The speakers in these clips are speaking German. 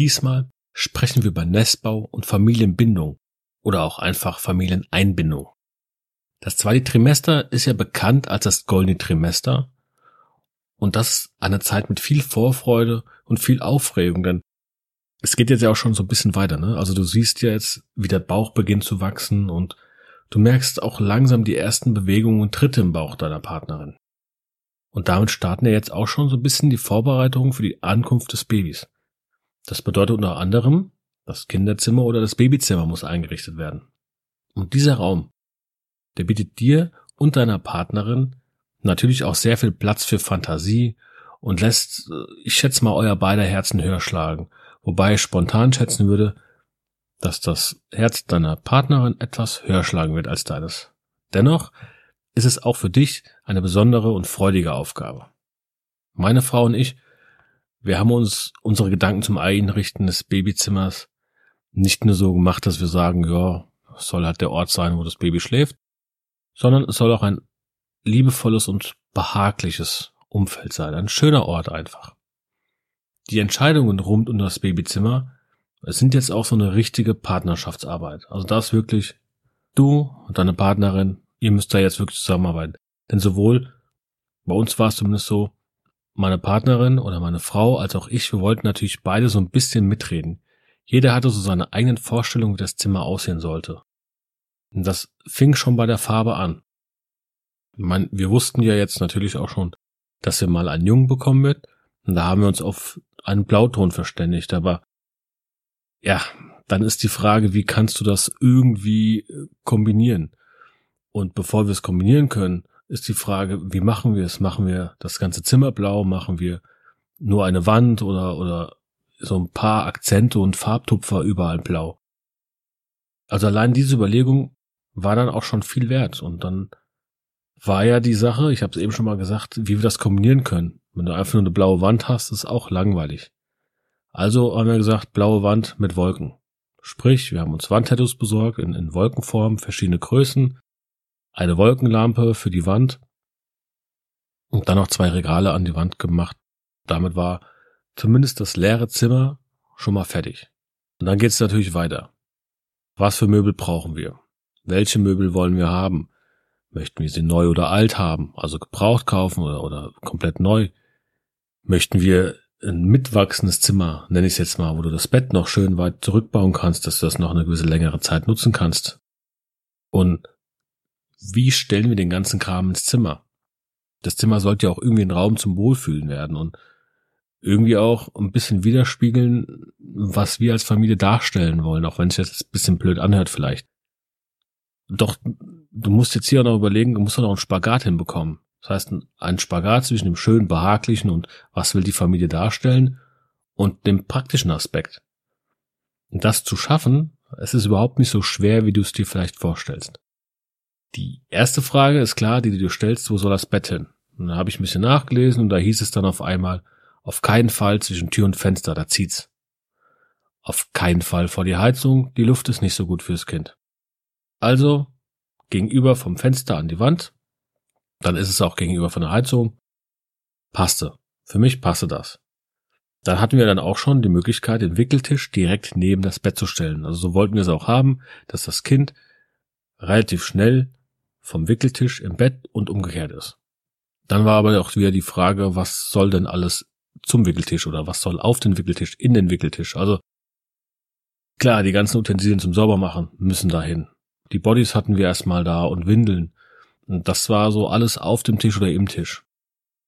Diesmal sprechen wir über Nestbau und Familienbindung oder auch einfach Familieneinbindung. Das zweite Trimester ist ja bekannt als das goldene Trimester und das ist eine Zeit mit viel Vorfreude und viel Aufregung, denn es geht jetzt ja auch schon so ein bisschen weiter, ne? Also du siehst ja jetzt, wie der Bauch beginnt zu wachsen und du merkst auch langsam die ersten Bewegungen und Tritte im Bauch deiner Partnerin. Und damit starten ja jetzt auch schon so ein bisschen die Vorbereitungen für die Ankunft des Babys. Das bedeutet unter anderem, das Kinderzimmer oder das Babyzimmer muss eingerichtet werden. Und dieser Raum, der bietet dir und deiner Partnerin natürlich auch sehr viel Platz für Fantasie und lässt, äh, ich schätze mal, euer beider Herzen höher schlagen. Wobei ich spontan schätzen würde, dass das Herz deiner Partnerin etwas höher schlagen wird als deines. Dennoch ist es auch für dich eine besondere und freudige Aufgabe. Meine Frau und ich wir haben uns unsere Gedanken zum Einrichten des Babyzimmers nicht nur so gemacht, dass wir sagen, ja, soll halt der Ort sein, wo das Baby schläft, sondern es soll auch ein liebevolles und behagliches Umfeld sein, ein schöner Ort einfach. Die Entscheidungen rund um das Babyzimmer es sind jetzt auch so eine richtige Partnerschaftsarbeit. Also das wirklich du und deine Partnerin, ihr müsst da jetzt wirklich zusammenarbeiten. Denn sowohl bei uns war es zumindest so, meine Partnerin oder meine Frau als auch ich, wir wollten natürlich beide so ein bisschen mitreden. Jeder hatte so seine eigenen Vorstellungen, wie das Zimmer aussehen sollte. Und das fing schon bei der Farbe an. Meine, wir wussten ja jetzt natürlich auch schon, dass wir mal einen Jungen bekommen wird. Und da haben wir uns auf einen Blauton verständigt. Aber ja, dann ist die Frage, wie kannst du das irgendwie äh, kombinieren? Und bevor wir es kombinieren können, ist die Frage, wie machen wir es? Machen wir das ganze Zimmer blau? Machen wir nur eine Wand oder, oder so ein paar Akzente und Farbtupfer überall blau? Also allein diese Überlegung war dann auch schon viel wert. Und dann war ja die Sache, ich habe es eben schon mal gesagt, wie wir das kombinieren können. Wenn du einfach nur eine blaue Wand hast, ist auch langweilig. Also haben wir gesagt, blaue Wand mit Wolken. Sprich, wir haben uns Wandtattoos besorgt in, in Wolkenform, verschiedene Größen, eine Wolkenlampe für die Wand und dann noch zwei Regale an die Wand gemacht. Damit war zumindest das leere Zimmer schon mal fertig. Und dann geht's natürlich weiter. Was für Möbel brauchen wir? Welche Möbel wollen wir haben? Möchten wir sie neu oder alt haben, also gebraucht kaufen oder, oder komplett neu? Möchten wir ein mitwachsendes Zimmer, nenne ich es jetzt mal, wo du das Bett noch schön weit zurückbauen kannst, dass du das noch eine gewisse längere Zeit nutzen kannst? Und wie stellen wir den ganzen Kram ins Zimmer? Das Zimmer sollte ja auch irgendwie ein Raum zum Wohlfühlen werden und irgendwie auch ein bisschen widerspiegeln, was wir als Familie darstellen wollen, auch wenn es jetzt ein bisschen blöd anhört vielleicht. Doch du musst jetzt hier auch noch überlegen, du musst auch noch einen Spagat hinbekommen. Das heißt, ein Spagat zwischen dem schönen, behaglichen und was will die Familie darstellen und dem praktischen Aspekt. Und das zu schaffen, es ist überhaupt nicht so schwer, wie du es dir vielleicht vorstellst. Die erste Frage ist klar, die du dir stellst, wo soll das Bett hin? Und da habe ich ein bisschen nachgelesen und da hieß es dann auf einmal, auf keinen Fall zwischen Tür und Fenster, da zieht's. Auf keinen Fall vor die Heizung, die Luft ist nicht so gut fürs Kind. Also gegenüber vom Fenster an die Wand, dann ist es auch gegenüber von der Heizung. Passte. Für mich passte das. Dann hatten wir dann auch schon die Möglichkeit, den Wickeltisch direkt neben das Bett zu stellen. Also so wollten wir es auch haben, dass das Kind relativ schnell vom Wickeltisch im Bett und umgekehrt ist. Dann war aber auch wieder die Frage, was soll denn alles zum Wickeltisch oder was soll auf den Wickeltisch, in den Wickeltisch? Also klar, die ganzen Utensilien zum Saubermachen müssen dahin. Die Bodies hatten wir erstmal da und Windeln. Und das war so alles auf dem Tisch oder im Tisch.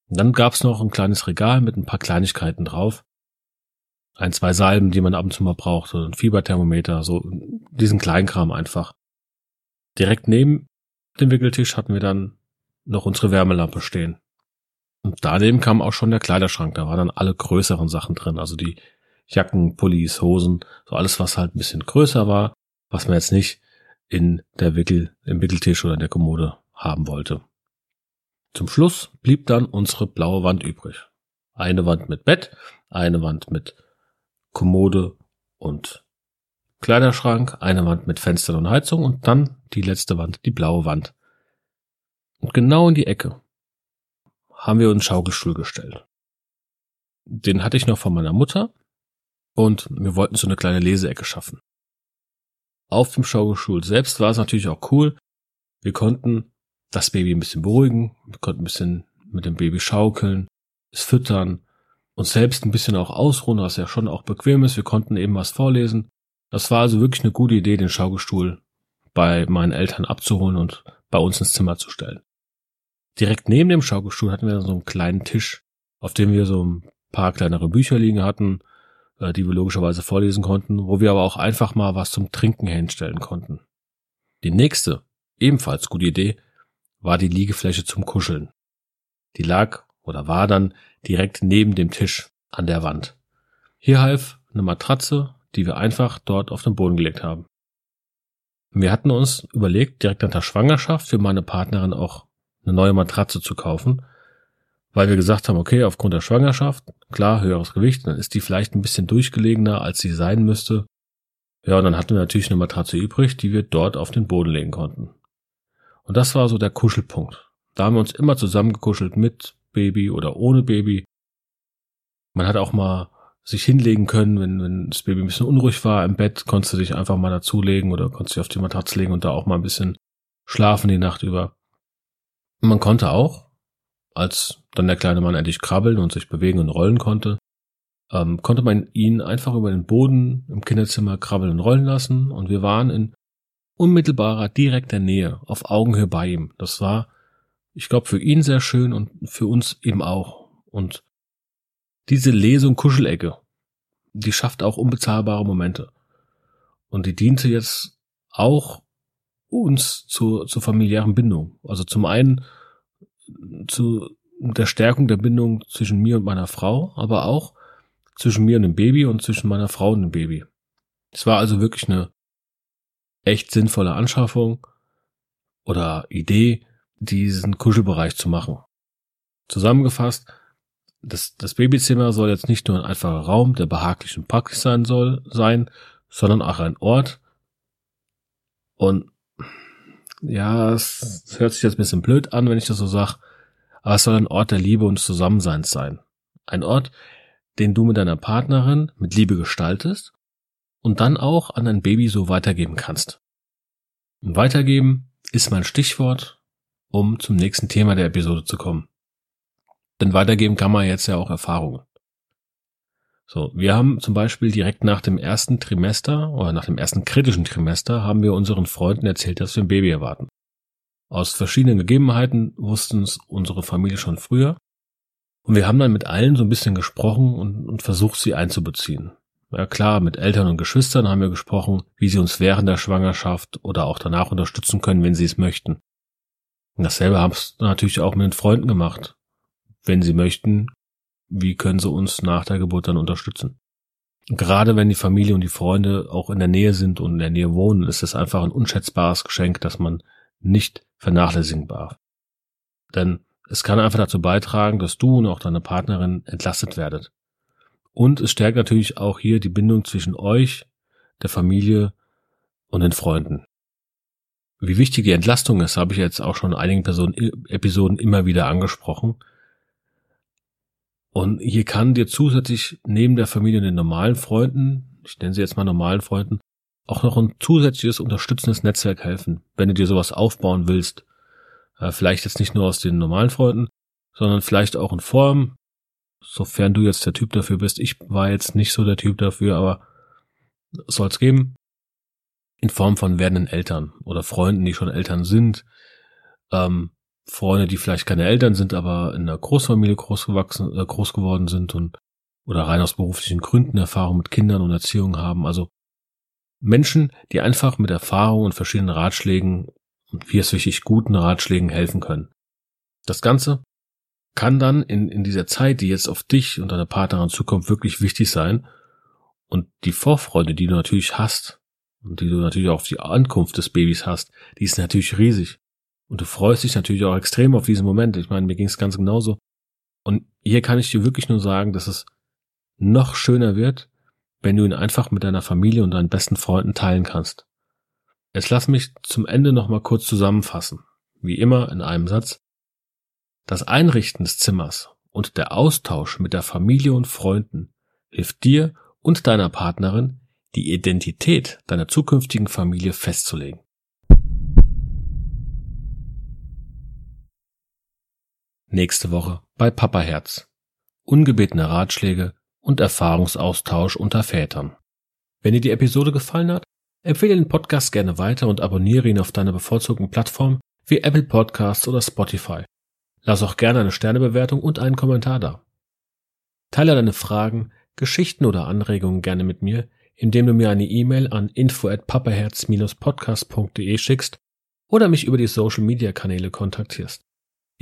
Und dann gab's noch ein kleines Regal mit ein paar Kleinigkeiten drauf. Ein, zwei Salben, die man ab und zu mal braucht, ein Fieberthermometer, so diesen Kleinkram einfach. Direkt neben dem Wickeltisch hatten wir dann noch unsere Wärmelampe stehen. Und daneben kam auch schon der Kleiderschrank, da waren dann alle größeren Sachen drin, also die Jacken, Pullis, Hosen, so alles, was halt ein bisschen größer war, was man jetzt nicht in der Wickel, im Wickeltisch oder in der Kommode haben wollte. Zum Schluss blieb dann unsere blaue Wand übrig. Eine Wand mit Bett, eine Wand mit Kommode und Kleiderschrank, eine Wand mit Fenstern und Heizung und dann die letzte Wand, die blaue Wand. Und genau in die Ecke haben wir uns Schaukelstuhl gestellt. Den hatte ich noch von meiner Mutter und wir wollten so eine kleine Leseecke schaffen. Auf dem Schaukelstuhl selbst war es natürlich auch cool. Wir konnten das Baby ein bisschen beruhigen, wir konnten ein bisschen mit dem Baby schaukeln, es füttern, uns selbst ein bisschen auch ausruhen, was ja schon auch bequem ist. Wir konnten eben was vorlesen. Das war also wirklich eine gute Idee, den Schaukelstuhl bei meinen Eltern abzuholen und bei uns ins Zimmer zu stellen. Direkt neben dem Schaukelstuhl hatten wir so einen kleinen Tisch, auf dem wir so ein paar kleinere Bücher liegen hatten, äh, die wir logischerweise vorlesen konnten, wo wir aber auch einfach mal was zum Trinken hinstellen konnten. Die nächste, ebenfalls gute Idee, war die Liegefläche zum Kuscheln. Die lag oder war dann direkt neben dem Tisch an der Wand. Hier half eine Matratze, die wir einfach dort auf den Boden gelegt haben. Wir hatten uns überlegt, direkt nach der Schwangerschaft für meine Partnerin auch eine neue Matratze zu kaufen, weil wir gesagt haben, okay, aufgrund der Schwangerschaft, klar, höheres Gewicht, dann ist die vielleicht ein bisschen durchgelegener, als sie sein müsste. Ja, und dann hatten wir natürlich eine Matratze übrig, die wir dort auf den Boden legen konnten. Und das war so der Kuschelpunkt. Da haben wir uns immer zusammengekuschelt mit Baby oder ohne Baby. Man hat auch mal sich hinlegen können, wenn, wenn das Baby ein bisschen unruhig war im Bett, konntest du dich einfach mal dazulegen oder konntest dich auf die Matratze legen und da auch mal ein bisschen schlafen die Nacht über. Und man konnte auch, als dann der kleine Mann endlich krabbeln und sich bewegen und rollen konnte, ähm, konnte man ihn einfach über den Boden im Kinderzimmer krabbeln und rollen lassen und wir waren in unmittelbarer, direkter Nähe, auf Augenhöhe bei ihm. Das war, ich glaube, für ihn sehr schön und für uns eben auch. Und diese Lesung Kuschelecke, die schafft auch unbezahlbare Momente. Und die diente jetzt auch uns zur, zur familiären Bindung. Also zum einen zu der Stärkung der Bindung zwischen mir und meiner Frau, aber auch zwischen mir und dem Baby und zwischen meiner Frau und dem Baby. Es war also wirklich eine echt sinnvolle Anschaffung oder Idee, diesen Kuschelbereich zu machen. Zusammengefasst, das, das Babyzimmer soll jetzt nicht nur ein einfacher Raum, der behaglich und praktisch sein soll, sein, sondern auch ein Ort. Und ja, es, es hört sich jetzt ein bisschen blöd an, wenn ich das so sag, aber es soll ein Ort der Liebe und des Zusammenseins sein. Ein Ort, den du mit deiner Partnerin mit Liebe gestaltest und dann auch an dein Baby so weitergeben kannst. Und weitergeben ist mein Stichwort, um zum nächsten Thema der Episode zu kommen. Denn weitergeben kann man jetzt ja auch Erfahrungen. So, wir haben zum Beispiel direkt nach dem ersten Trimester oder nach dem ersten kritischen Trimester haben wir unseren Freunden erzählt, dass wir ein Baby erwarten. Aus verschiedenen Gegebenheiten wussten es unsere Familie schon früher. Und wir haben dann mit allen so ein bisschen gesprochen und, und versucht, sie einzubeziehen. Ja klar, mit Eltern und Geschwistern haben wir gesprochen, wie sie uns während der Schwangerschaft oder auch danach unterstützen können, wenn sie es möchten. Und dasselbe haben es natürlich auch mit den Freunden gemacht. Wenn sie möchten, wie können sie uns nach der Geburt dann unterstützen? Gerade wenn die Familie und die Freunde auch in der Nähe sind und in der Nähe wohnen, ist es einfach ein unschätzbares Geschenk, das man nicht vernachlässigen darf. Denn es kann einfach dazu beitragen, dass du und auch deine Partnerin entlastet werdet. Und es stärkt natürlich auch hier die Bindung zwischen euch, der Familie und den Freunden. Wie wichtig die Entlastung ist, habe ich jetzt auch schon in einigen Personen, Episoden immer wieder angesprochen. Und hier kann dir zusätzlich neben der Familie und den normalen Freunden, ich nenne sie jetzt mal normalen Freunden, auch noch ein zusätzliches unterstützendes Netzwerk helfen, wenn du dir sowas aufbauen willst. Äh, vielleicht jetzt nicht nur aus den normalen Freunden, sondern vielleicht auch in Form sofern du jetzt der Typ dafür bist. Ich war jetzt nicht so der Typ dafür, aber soll es geben. in Form von werdenden Eltern oder Freunden, die schon Eltern sind, ähm, Freunde, die vielleicht keine Eltern sind, aber in einer Großfamilie großgewachsen, äh, groß geworden sind und oder rein aus beruflichen Gründen Erfahrung mit Kindern und Erziehung haben. Also Menschen, die einfach mit Erfahrung und verschiedenen Ratschlägen und wie es wichtig guten Ratschlägen helfen können. Das Ganze kann dann in, in dieser Zeit, die jetzt auf dich und deine Partnerin zukommt, wirklich wichtig sein. Und die Vorfreude, die du natürlich hast und die du natürlich auch auf die Ankunft des Babys hast, die ist natürlich riesig. Und du freust dich natürlich auch extrem auf diesen Moment. Ich meine, mir ging es ganz genauso. Und hier kann ich dir wirklich nur sagen, dass es noch schöner wird, wenn du ihn einfach mit deiner Familie und deinen besten Freunden teilen kannst. Jetzt lass mich zum Ende nochmal kurz zusammenfassen. Wie immer in einem Satz. Das Einrichten des Zimmers und der Austausch mit der Familie und Freunden hilft dir und deiner Partnerin, die Identität deiner zukünftigen Familie festzulegen. Nächste Woche bei Papa Herz. Ungebetene Ratschläge und Erfahrungsaustausch unter Vätern. Wenn dir die Episode gefallen hat, empfehle den Podcast gerne weiter und abonniere ihn auf deiner bevorzugten Plattform wie Apple Podcasts oder Spotify. Lass auch gerne eine Sternebewertung und einen Kommentar da. Teile deine Fragen, Geschichten oder Anregungen gerne mit mir, indem du mir eine E-Mail an info at papaherz-podcast.de schickst oder mich über die Social Media Kanäle kontaktierst.